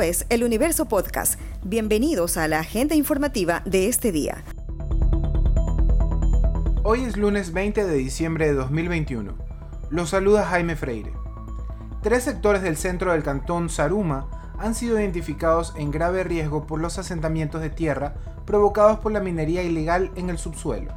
Es El Universo Podcast. Bienvenidos a la agenda informativa de este día. Hoy es lunes 20 de diciembre de 2021. Los saluda Jaime Freire. Tres sectores del centro del cantón Saruma han sido identificados en grave riesgo por los asentamientos de tierra provocados por la minería ilegal en el subsuelo.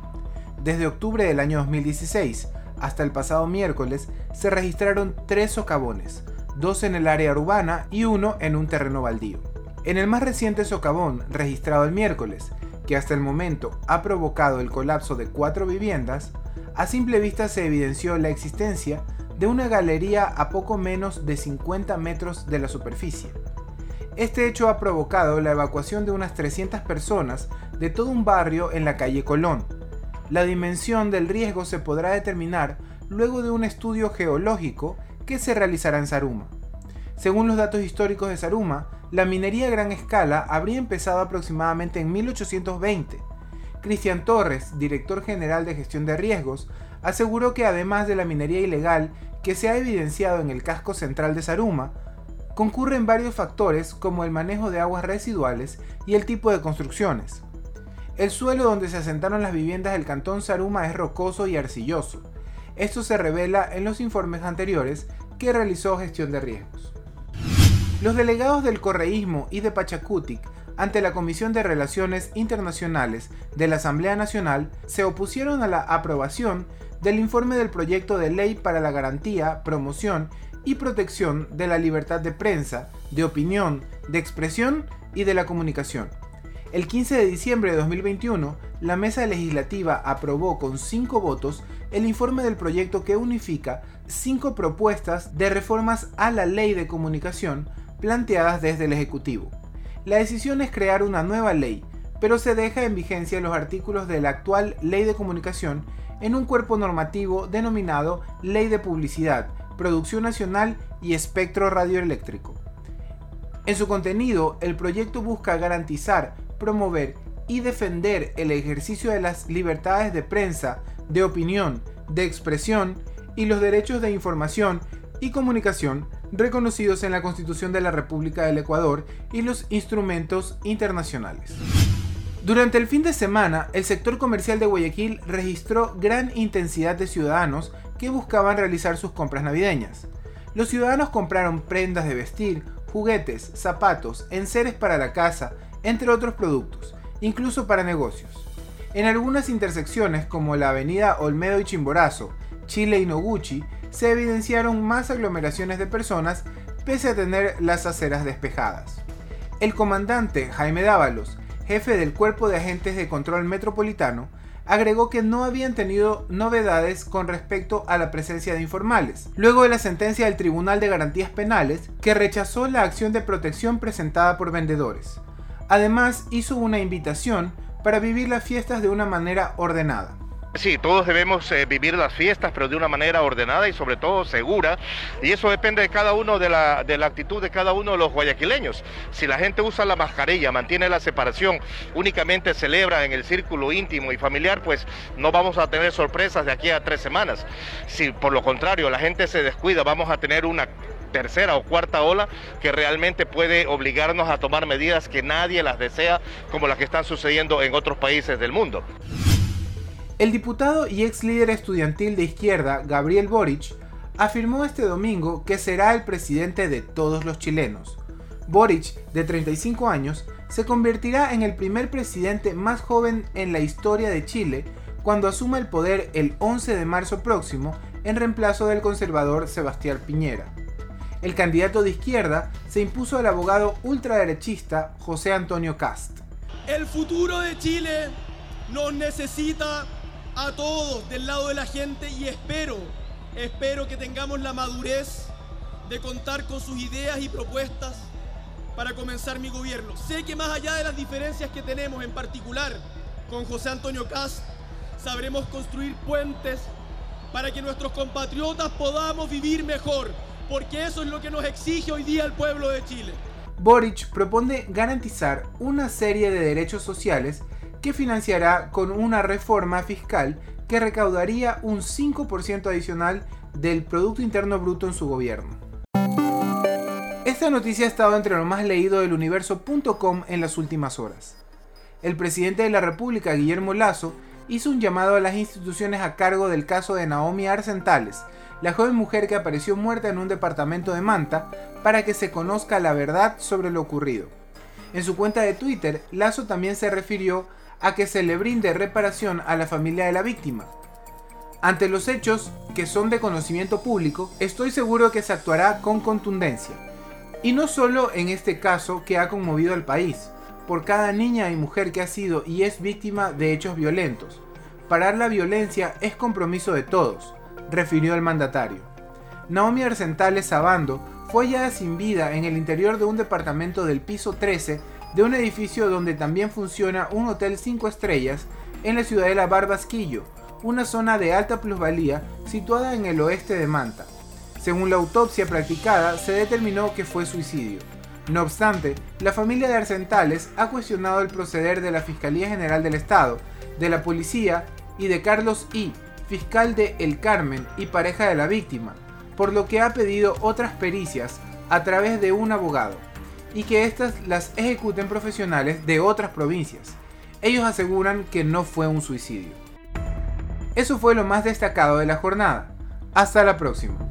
Desde octubre del año 2016 hasta el pasado miércoles se registraron tres socavones, dos en el área urbana y uno en un terreno baldío. En el más reciente socavón, registrado el miércoles, que hasta el momento ha provocado el colapso de cuatro viviendas, a simple vista se evidenció la existencia de una galería a poco menos de 50 metros de la superficie. Este hecho ha provocado la evacuación de unas 300 personas de todo un barrio en la calle Colón. La dimensión del riesgo se podrá determinar luego de un estudio geológico que se realizará en Saruma. Según los datos históricos de Saruma, la minería a gran escala habría empezado aproximadamente en 1820. Cristian Torres, director general de gestión de riesgos, aseguró que además de la minería ilegal que se ha evidenciado en el casco central de Saruma, concurren varios factores como el manejo de aguas residuales y el tipo de construcciones. El suelo donde se asentaron las viviendas del cantón Saruma es rocoso y arcilloso. Esto se revela en los informes anteriores que realizó Gestión de Riesgos. Los delegados del correísmo y de Pachacutic ante la Comisión de Relaciones Internacionales de la Asamblea Nacional se opusieron a la aprobación del informe del proyecto de ley para la garantía, promoción y protección de la libertad de prensa, de opinión, de expresión y de la comunicación. El 15 de diciembre de 2021, la Mesa Legislativa aprobó con cinco votos el informe del proyecto que unifica cinco propuestas de reformas a la ley de comunicación planteadas desde el Ejecutivo. La decisión es crear una nueva ley, pero se deja en vigencia los artículos de la actual Ley de Comunicación en un cuerpo normativo denominado Ley de Publicidad, Producción Nacional y Espectro Radioeléctrico. En su contenido, el proyecto busca garantizar, promover y defender el ejercicio de las libertades de prensa, de opinión, de expresión y los derechos de información y comunicación reconocidos en la Constitución de la República del Ecuador y los instrumentos internacionales. Durante el fin de semana, el sector comercial de Guayaquil registró gran intensidad de ciudadanos que buscaban realizar sus compras navideñas. Los ciudadanos compraron prendas de vestir, juguetes, zapatos, enseres para la casa, entre otros productos, incluso para negocios. En algunas intersecciones como la avenida Olmedo y Chimborazo, Chile y Noguchi, se evidenciaron más aglomeraciones de personas pese a tener las aceras despejadas. El comandante Jaime Dávalos, jefe del Cuerpo de Agentes de Control Metropolitano, agregó que no habían tenido novedades con respecto a la presencia de informales, luego de la sentencia del Tribunal de Garantías Penales que rechazó la acción de protección presentada por vendedores. Además, hizo una invitación para vivir las fiestas de una manera ordenada. Sí, todos debemos eh, vivir las fiestas, pero de una manera ordenada y sobre todo segura. Y eso depende de cada uno, de la, de la actitud de cada uno de los guayaquileños. Si la gente usa la mascarilla, mantiene la separación, únicamente celebra en el círculo íntimo y familiar, pues no vamos a tener sorpresas de aquí a tres semanas. Si por lo contrario la gente se descuida, vamos a tener una tercera o cuarta ola que realmente puede obligarnos a tomar medidas que nadie las desea, como las que están sucediendo en otros países del mundo. El diputado y ex líder estudiantil de izquierda, Gabriel Boric, afirmó este domingo que será el presidente de todos los chilenos. Boric, de 35 años, se convertirá en el primer presidente más joven en la historia de Chile cuando asuma el poder el 11 de marzo próximo en reemplazo del conservador Sebastián Piñera. El candidato de izquierda se impuso al abogado ultraderechista José Antonio Cast. El futuro de Chile nos necesita a todos del lado de la gente y espero, espero que tengamos la madurez de contar con sus ideas y propuestas para comenzar mi gobierno. Sé que más allá de las diferencias que tenemos, en particular con José Antonio Cast, sabremos construir puentes para que nuestros compatriotas podamos vivir mejor, porque eso es lo que nos exige hoy día el pueblo de Chile. Boric propone garantizar una serie de derechos sociales que financiará con una reforma fiscal que recaudaría un 5% adicional del Producto Interno Bruto en su gobierno. Esta noticia ha estado entre lo más leído del universo.com en las últimas horas. El presidente de la República, Guillermo Lazo, hizo un llamado a las instituciones a cargo del caso de Naomi Arcentales, la joven mujer que apareció muerta en un departamento de Manta, para que se conozca la verdad sobre lo ocurrido. En su cuenta de Twitter, Lazo también se refirió a que se le brinde reparación a la familia de la víctima. Ante los hechos que son de conocimiento público, estoy seguro que se actuará con contundencia. Y no solo en este caso que ha conmovido al país, por cada niña y mujer que ha sido y es víctima de hechos violentos. Parar la violencia es compromiso de todos, refirió el mandatario. Naomi Arcentales Sabando fue hallada sin vida en el interior de un departamento del piso 13 de un edificio donde también funciona un hotel 5 estrellas en la ciudadela Barbasquillo, una zona de alta plusvalía situada en el oeste de Manta. Según la autopsia practicada, se determinó que fue suicidio. No obstante, la familia de Arcentales ha cuestionado el proceder de la Fiscalía General del Estado, de la Policía y de Carlos I, fiscal de El Carmen y pareja de la víctima, por lo que ha pedido otras pericias a través de un abogado, y que éstas las ejecuten profesionales de otras provincias. Ellos aseguran que no fue un suicidio. Eso fue lo más destacado de la jornada. Hasta la próxima.